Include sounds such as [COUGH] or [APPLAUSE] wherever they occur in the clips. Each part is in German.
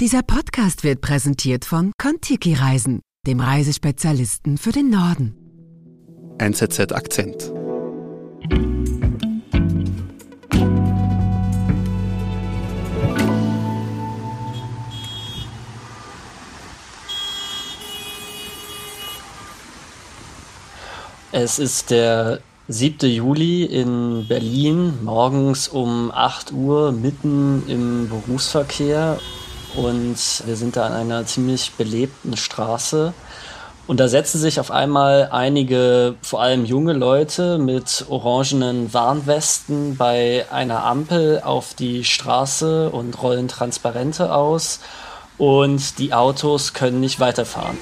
Dieser Podcast wird präsentiert von Kontiki Reisen, dem Reisespezialisten für den Norden. NZZ Akzent. Es ist der 7. Juli in Berlin, morgens um 8 Uhr, mitten im Berufsverkehr. Und wir sind da an einer ziemlich belebten Straße. Und da setzen sich auf einmal einige, vor allem junge Leute mit orangenen Warnwesten bei einer Ampel auf die Straße und rollen Transparente aus. Und die Autos können nicht weiterfahren.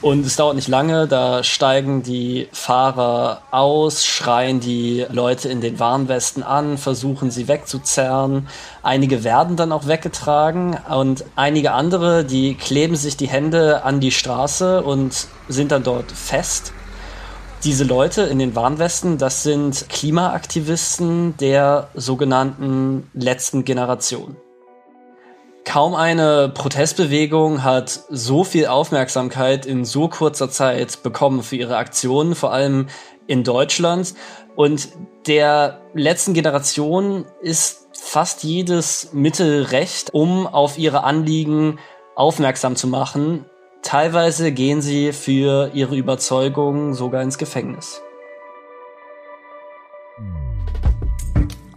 Und es dauert nicht lange, da steigen die Fahrer aus, schreien die Leute in den Warnwesten an, versuchen sie wegzuzerren. Einige werden dann auch weggetragen und einige andere, die kleben sich die Hände an die Straße und sind dann dort fest. Diese Leute in den Warnwesten, das sind Klimaaktivisten der sogenannten letzten Generation. Kaum eine Protestbewegung hat so viel Aufmerksamkeit in so kurzer Zeit bekommen für ihre Aktionen, vor allem in Deutschland. Und der letzten Generation ist fast jedes Mittel recht, um auf ihre Anliegen aufmerksam zu machen. Teilweise gehen sie für ihre Überzeugungen sogar ins Gefängnis.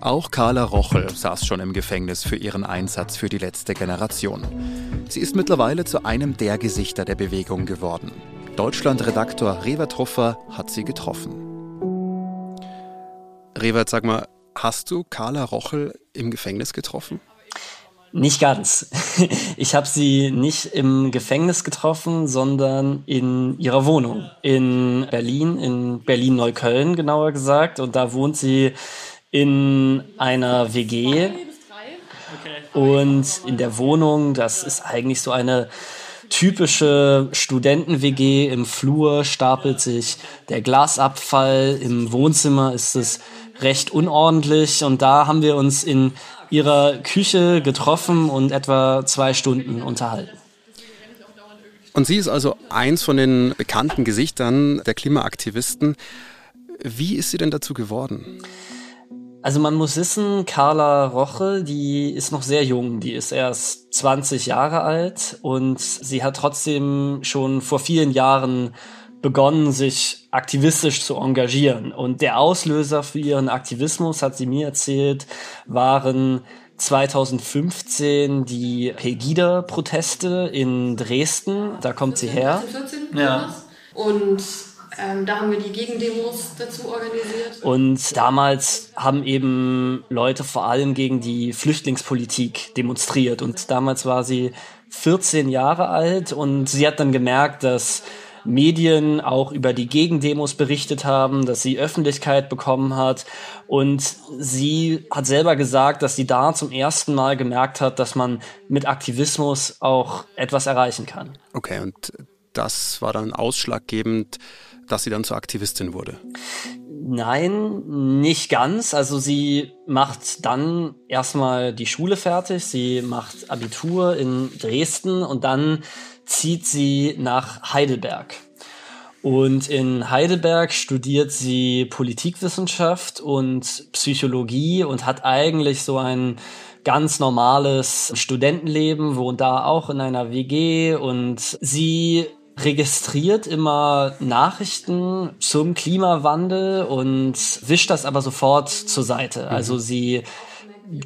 Auch Carla Rochel saß schon im Gefängnis für ihren Einsatz für die letzte Generation. Sie ist mittlerweile zu einem der Gesichter der Bewegung geworden. Deutschland-Redaktor Revert Hoffer hat sie getroffen. Revert, sag mal, hast du Carla Rochel im Gefängnis getroffen? Nicht ganz. [LAUGHS] Ich habe sie nicht im Gefängnis getroffen, sondern in ihrer Wohnung in Berlin, in Berlin-Neukölln genauer gesagt. Und da wohnt sie in einer WG und in der Wohnung, das ist eigentlich so eine typische Studenten-WG. Im Flur stapelt sich der Glasabfall, im Wohnzimmer ist es recht unordentlich und da haben wir uns in ihrer Küche getroffen und etwa zwei Stunden unterhalten. Und sie ist also eins von den bekannten Gesichtern der Klimaaktivisten. Wie ist sie denn dazu geworden? Also man muss wissen, Carla Roche, die ist noch sehr jung, die ist erst 20 Jahre alt und sie hat trotzdem schon vor vielen Jahren begonnen, sich aktivistisch zu engagieren. Und der Auslöser für ihren Aktivismus, hat sie mir erzählt, waren 2015 die Pegida-Proteste in Dresden. Da kommt sie her. 2014, ja. Und ähm, da haben wir die Gegendemos dazu organisiert. Und damals haben eben Leute vor allem gegen die Flüchtlingspolitik demonstriert. Und damals war sie 14 Jahre alt und sie hat dann gemerkt, dass Medien auch über die Gegendemos berichtet haben, dass sie Öffentlichkeit bekommen hat. Und sie hat selber gesagt, dass sie da zum ersten Mal gemerkt hat, dass man mit Aktivismus auch etwas erreichen kann. Okay, und das war dann ausschlaggebend dass sie dann zur Aktivistin wurde? Nein, nicht ganz. Also sie macht dann erstmal die Schule fertig, sie macht Abitur in Dresden und dann zieht sie nach Heidelberg. Und in Heidelberg studiert sie Politikwissenschaft und Psychologie und hat eigentlich so ein ganz normales Studentenleben, wohnt da auch in einer WG und sie registriert immer Nachrichten zum Klimawandel und wischt das aber sofort zur Seite. Mhm. Also sie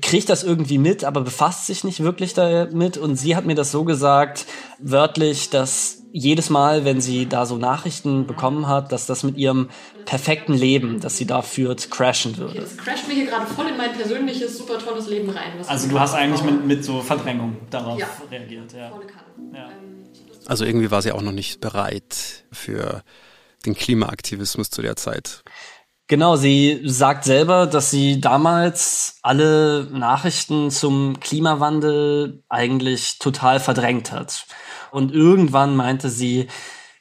kriegt das irgendwie mit, aber befasst sich nicht wirklich damit. Und sie hat mir das so gesagt, wörtlich, dass jedes Mal, wenn sie da so Nachrichten bekommen hat, dass das mit ihrem perfekten Leben, das sie da führt, crashen würde. Jetzt crasht mir hier gerade voll in mein persönliches, super tolles Leben rein. Also du hast eigentlich mit, mit so Verdrängung darauf ja. reagiert. Ja. Volle Kanne. Ja. Ähm, also irgendwie war sie auch noch nicht bereit für den Klimaaktivismus zu der Zeit. Genau, sie sagt selber, dass sie damals alle Nachrichten zum Klimawandel eigentlich total verdrängt hat. Und irgendwann meinte sie,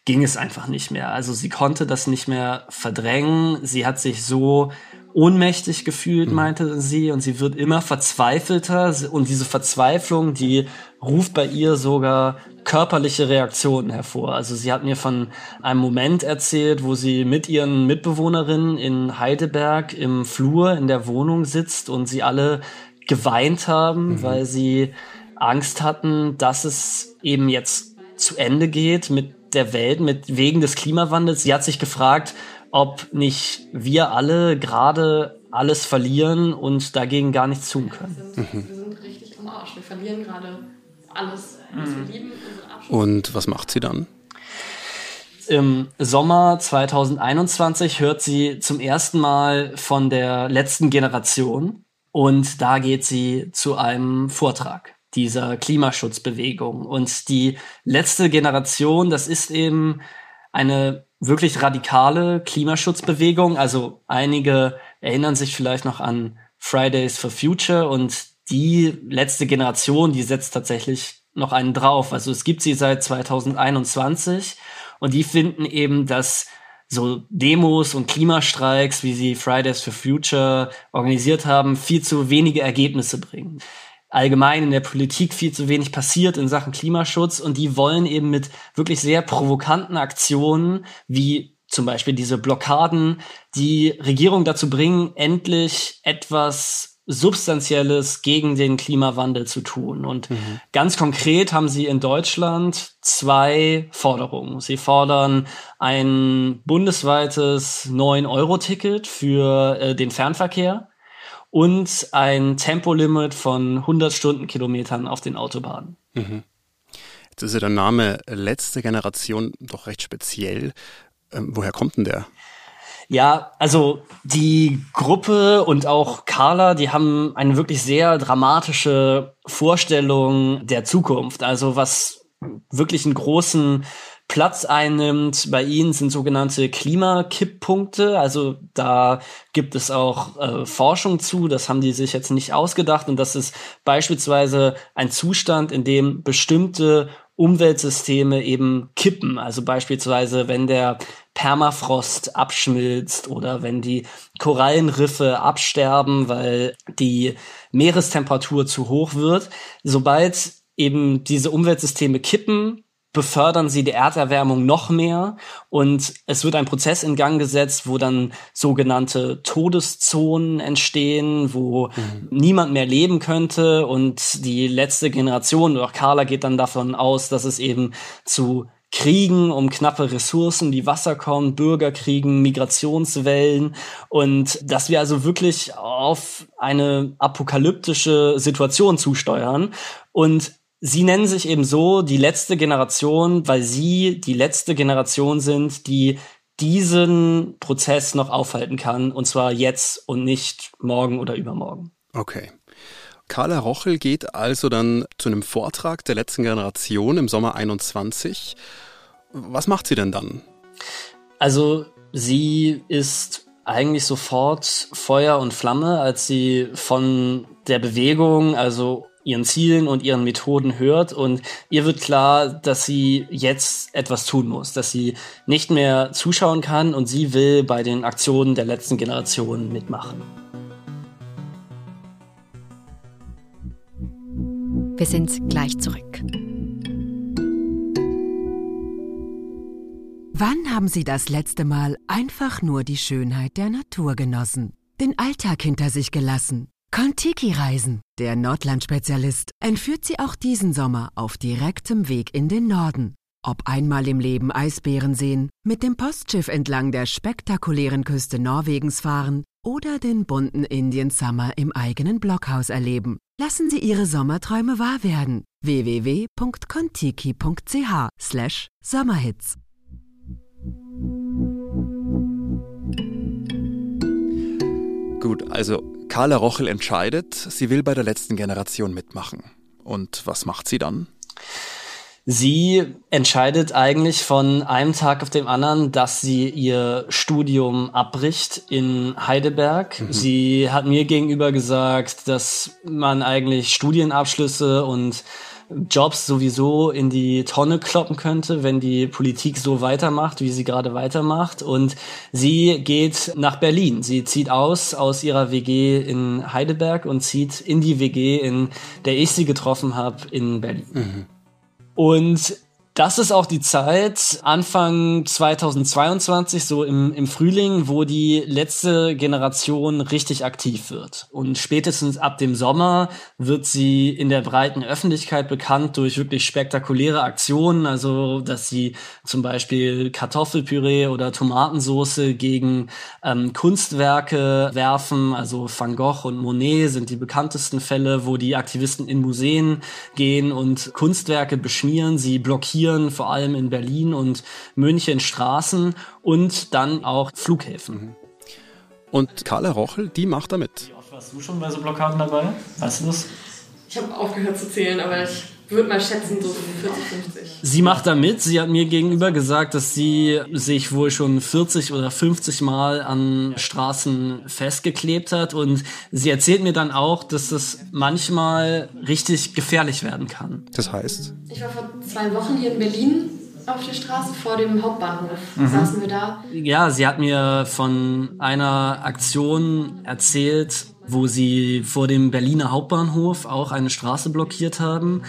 ging es einfach nicht mehr. Also sie konnte das nicht mehr verdrängen. Sie hat sich so ohnmächtig gefühlt, mhm. meinte sie, und sie wird immer verzweifelter und diese Verzweiflung, die ruft bei ihr sogar körperliche Reaktionen hervor. Also sie hat mir von einem Moment erzählt, wo sie mit ihren Mitbewohnerinnen in Heidelberg im Flur in der Wohnung sitzt und sie alle geweint haben, mhm. weil sie Angst hatten, dass es eben jetzt zu Ende geht mit der Welt, mit wegen des Klimawandels. Sie hat sich gefragt, ob nicht wir alle gerade alles verlieren und dagegen gar nichts tun können. Wir sind, wir sind richtig am Arsch. Wir verlieren gerade alles, was mhm. wir lieben. Und was macht sie dann? Im Sommer 2021 hört sie zum ersten Mal von der letzten Generation und da geht sie zu einem Vortrag dieser Klimaschutzbewegung. Und die letzte Generation, das ist eben eine wirklich radikale Klimaschutzbewegung. Also einige erinnern sich vielleicht noch an Fridays for Future und die letzte Generation, die setzt tatsächlich noch einen drauf. Also es gibt sie seit 2021 und die finden eben, dass so Demos und Klimastreiks, wie sie Fridays for Future organisiert haben, viel zu wenige Ergebnisse bringen allgemein in der Politik viel zu wenig passiert in Sachen Klimaschutz und die wollen eben mit wirklich sehr provokanten Aktionen wie zum Beispiel diese Blockaden die Regierung dazu bringen, endlich etwas Substanzielles gegen den Klimawandel zu tun. Und mhm. ganz konkret haben sie in Deutschland zwei Forderungen. Sie fordern ein bundesweites 9-Euro-Ticket für äh, den Fernverkehr und ein Tempolimit von 100 Stundenkilometern auf den Autobahnen. Mhm. Jetzt ist ja der Name letzte Generation doch recht speziell. Ähm, woher kommt denn der? Ja, also die Gruppe und auch Carla, die haben eine wirklich sehr dramatische Vorstellung der Zukunft. Also was wirklich einen großen Platz einnimmt. Bei ihnen sind sogenannte Klimakipppunkte. Also da gibt es auch äh, Forschung zu. Das haben die sich jetzt nicht ausgedacht. Und das ist beispielsweise ein Zustand, in dem bestimmte Umweltsysteme eben kippen. Also beispielsweise, wenn der Permafrost abschmilzt oder wenn die Korallenriffe absterben, weil die Meerestemperatur zu hoch wird. Sobald eben diese Umweltsysteme kippen, befördern sie die Erderwärmung noch mehr und es wird ein Prozess in Gang gesetzt, wo dann sogenannte Todeszonen entstehen, wo mhm. niemand mehr leben könnte und die letzte Generation, oder auch Carla geht dann davon aus, dass es eben zu Kriegen um knappe Ressourcen, die Wasser kommen, Bürgerkriegen, Migrationswellen und dass wir also wirklich auf eine apokalyptische Situation zusteuern und Sie nennen sich eben so die letzte Generation, weil sie die letzte Generation sind, die diesen Prozess noch aufhalten kann, und zwar jetzt und nicht morgen oder übermorgen. Okay. Carla Rochel geht also dann zu einem Vortrag der letzten Generation im Sommer 21. Was macht sie denn dann? Also sie ist eigentlich sofort Feuer und Flamme, als sie von der Bewegung, also ihren Zielen und ihren Methoden hört und ihr wird klar, dass sie jetzt etwas tun muss, dass sie nicht mehr zuschauen kann und sie will bei den Aktionen der letzten Generation mitmachen. Wir sind gleich zurück. Wann haben Sie das letzte Mal einfach nur die Schönheit der Natur genossen, den Alltag hinter sich gelassen? Kontiki-Reisen, der Nordland-Spezialist, entführt Sie auch diesen Sommer auf direktem Weg in den Norden. Ob einmal im Leben Eisbären sehen, mit dem Postschiff entlang der spektakulären Küste Norwegens fahren oder den bunten Indian Summer im eigenen Blockhaus erleben. Lassen Sie Ihre Sommerträume wahr werden. www.kontiki.ch slash Sommerhits Gut, also Carla Rochel entscheidet, sie will bei der letzten Generation mitmachen. Und was macht sie dann? Sie entscheidet eigentlich von einem Tag auf den anderen, dass sie ihr Studium abbricht in Heidelberg. Mhm. Sie hat mir gegenüber gesagt, dass man eigentlich Studienabschlüsse und Jobs sowieso in die Tonne kloppen könnte, wenn die Politik so weitermacht, wie sie gerade weitermacht. Und sie geht nach Berlin. Sie zieht aus aus ihrer WG in Heidelberg und zieht in die WG, in der ich sie getroffen habe, in Berlin. Mhm. Und das ist auch die Zeit, Anfang 2022, so im, im Frühling, wo die letzte Generation richtig aktiv wird. Und spätestens ab dem Sommer wird sie in der breiten Öffentlichkeit bekannt durch wirklich spektakuläre Aktionen, also dass sie zum Beispiel Kartoffelpüree oder Tomatensoße gegen ähm, Kunstwerke werfen. Also Van Gogh und Monet sind die bekanntesten Fälle, wo die Aktivisten in Museen gehen und Kunstwerke beschmieren, sie blockieren blockieren, vor allem in Berlin und München Straßen und dann auch Flughäfen. Mhm. Und Carla Rochel, die macht da mit. Wie oft warst du schon bei so Blockaden dabei? Weißt du das? Ich habe aufgehört zu zählen, aber ich würde mal schätzen, so 40, 50. Sie macht da mit. Sie hat mir gegenüber gesagt, dass sie sich wohl schon 40 oder 50 Mal an Straßen festgeklebt hat. Und sie erzählt mir dann auch, dass das manchmal richtig gefährlich werden kann. Das heißt? Ich war vor zwei Wochen hier in Berlin auf der Straße vor dem Hauptbahnhof. Mhm. Saßen wir da. Ja, sie hat mir von einer Aktion erzählt, wo sie vor dem Berliner Hauptbahnhof auch eine Straße blockiert haben.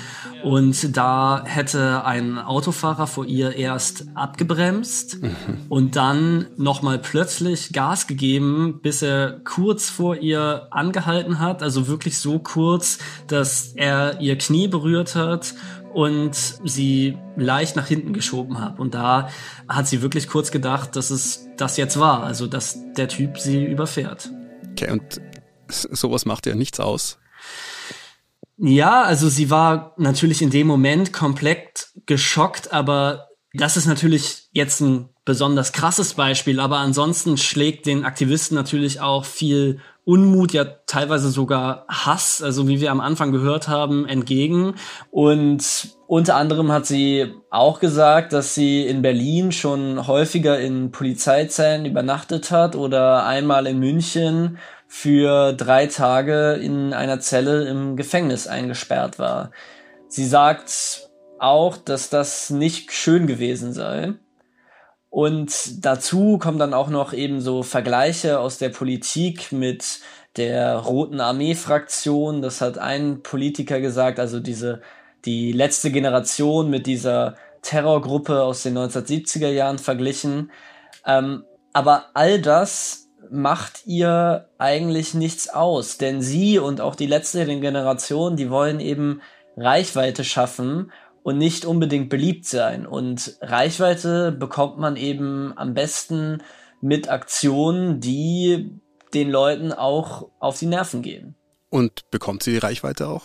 Und da hätte ein Autofahrer vor ihr erst abgebremst mhm. und dann nochmal plötzlich Gas gegeben, bis er kurz vor ihr angehalten hat. Also wirklich so kurz, dass er ihr Knie berührt hat und sie leicht nach hinten geschoben hat. Und da hat sie wirklich kurz gedacht, dass es das jetzt war. Also, dass der Typ sie überfährt. Okay, und sowas macht ja nichts aus. Ja, also sie war natürlich in dem Moment komplett geschockt, aber das ist natürlich jetzt ein besonders krasses Beispiel, aber ansonsten schlägt den Aktivisten natürlich auch viel Unmut, ja teilweise sogar Hass, also wie wir am Anfang gehört haben, entgegen. Und unter anderem hat sie auch gesagt, dass sie in Berlin schon häufiger in Polizeizellen übernachtet hat oder einmal in München für drei Tage in einer Zelle im Gefängnis eingesperrt war. Sie sagt auch, dass das nicht schön gewesen sei. Und dazu kommen dann auch noch eben so Vergleiche aus der Politik mit der Roten Armee-Fraktion. Das hat ein Politiker gesagt, also diese, die letzte Generation mit dieser Terrorgruppe aus den 1970er Jahren verglichen. Ähm, aber all das macht ihr eigentlich nichts aus, denn sie und auch die letzte Generation, die wollen eben Reichweite schaffen und nicht unbedingt beliebt sein. Und Reichweite bekommt man eben am besten mit Aktionen, die den Leuten auch auf die Nerven gehen. Und bekommt sie die Reichweite auch?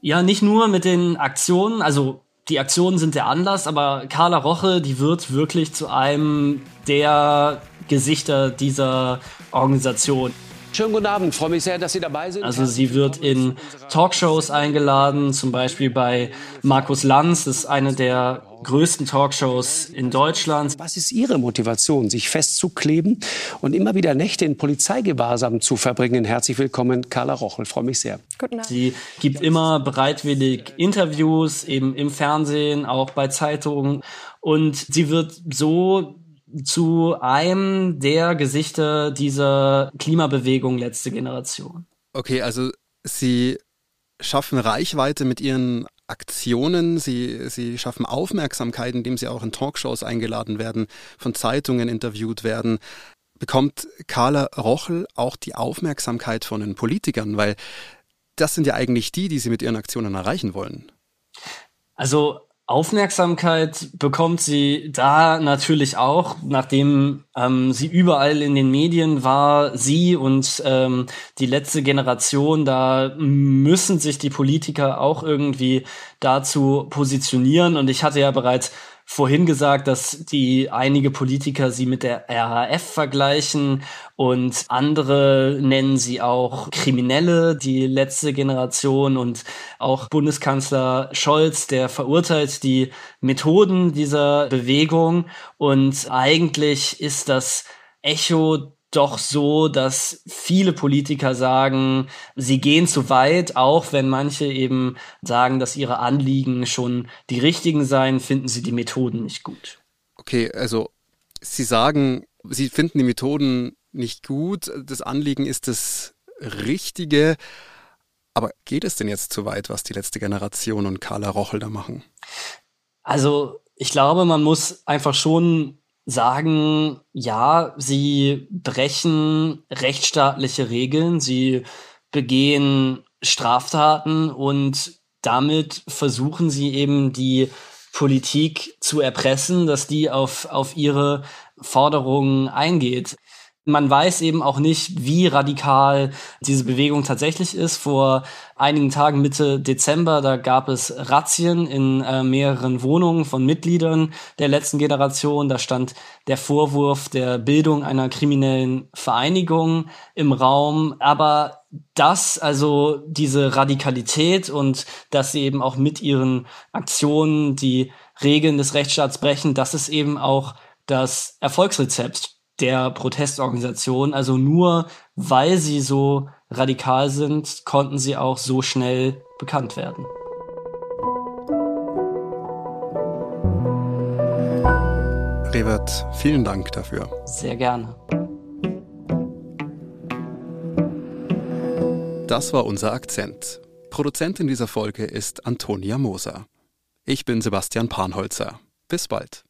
Ja, nicht nur mit den Aktionen, also die Aktionen sind der Anlass, aber Carla Roche, die wird wirklich zu einem der Gesichter dieser Organisation. Schönen guten Abend, freue mich sehr, dass Sie dabei sind. Also sie wird in Talkshows eingeladen, zum Beispiel bei Markus Lanz, das ist eine der größten Talkshows in Deutschland. Was ist Ihre Motivation, sich festzukleben und immer wieder Nächte in Polizeigewahrsam zu verbringen? Herzlich willkommen, Carla Rochel, freue mich sehr. Guten Abend. Sie gibt immer bereitwillig Interviews, eben im Fernsehen, auch bei Zeitungen. Und sie wird so zu einem der Gesichter dieser Klimabewegung letzte Generation. Okay, also Sie schaffen Reichweite mit Ihren Aktionen, Sie, Sie schaffen Aufmerksamkeit, indem Sie auch in Talkshows eingeladen werden, von Zeitungen interviewt werden. Bekommt Carla Rochel auch die Aufmerksamkeit von den Politikern? Weil das sind ja eigentlich die, die Sie mit Ihren Aktionen erreichen wollen. Also Aufmerksamkeit bekommt sie da natürlich auch, nachdem ähm, sie überall in den Medien war, sie und ähm, die letzte Generation, da müssen sich die Politiker auch irgendwie dazu positionieren. Und ich hatte ja bereits vorhin gesagt, dass die einige Politiker sie mit der RAF vergleichen und andere nennen sie auch Kriminelle, die letzte Generation und auch Bundeskanzler Scholz, der verurteilt die Methoden dieser Bewegung. Und eigentlich ist das Echo doch so, dass viele Politiker sagen, sie gehen zu weit, auch wenn manche eben sagen, dass ihre Anliegen schon die richtigen seien, finden sie die Methoden nicht gut. Okay, also Sie sagen, Sie finden die Methoden nicht gut, das Anliegen ist das Richtige. Aber geht es denn jetzt zu weit, was die letzte Generation und Carla Rochel da machen? Also ich glaube, man muss einfach schon sagen, ja, sie brechen rechtsstaatliche Regeln, sie begehen Straftaten und damit versuchen sie eben die Politik zu erpressen, dass die auf, auf ihre Forderungen eingeht. Man weiß eben auch nicht, wie radikal diese Bewegung tatsächlich ist. Vor einigen Tagen Mitte Dezember, da gab es Razzien in äh, mehreren Wohnungen von Mitgliedern der letzten Generation. Da stand der Vorwurf der Bildung einer kriminellen Vereinigung im Raum. Aber das, also diese Radikalität und dass sie eben auch mit ihren Aktionen die Regeln des Rechtsstaats brechen, das ist eben auch das Erfolgsrezept der Protestorganisation. Also nur weil sie so radikal sind, konnten sie auch so schnell bekannt werden. Revert, vielen Dank dafür. Sehr gerne. Das war unser Akzent. Produzentin dieser Folge ist Antonia Moser. Ich bin Sebastian Panholzer. Bis bald.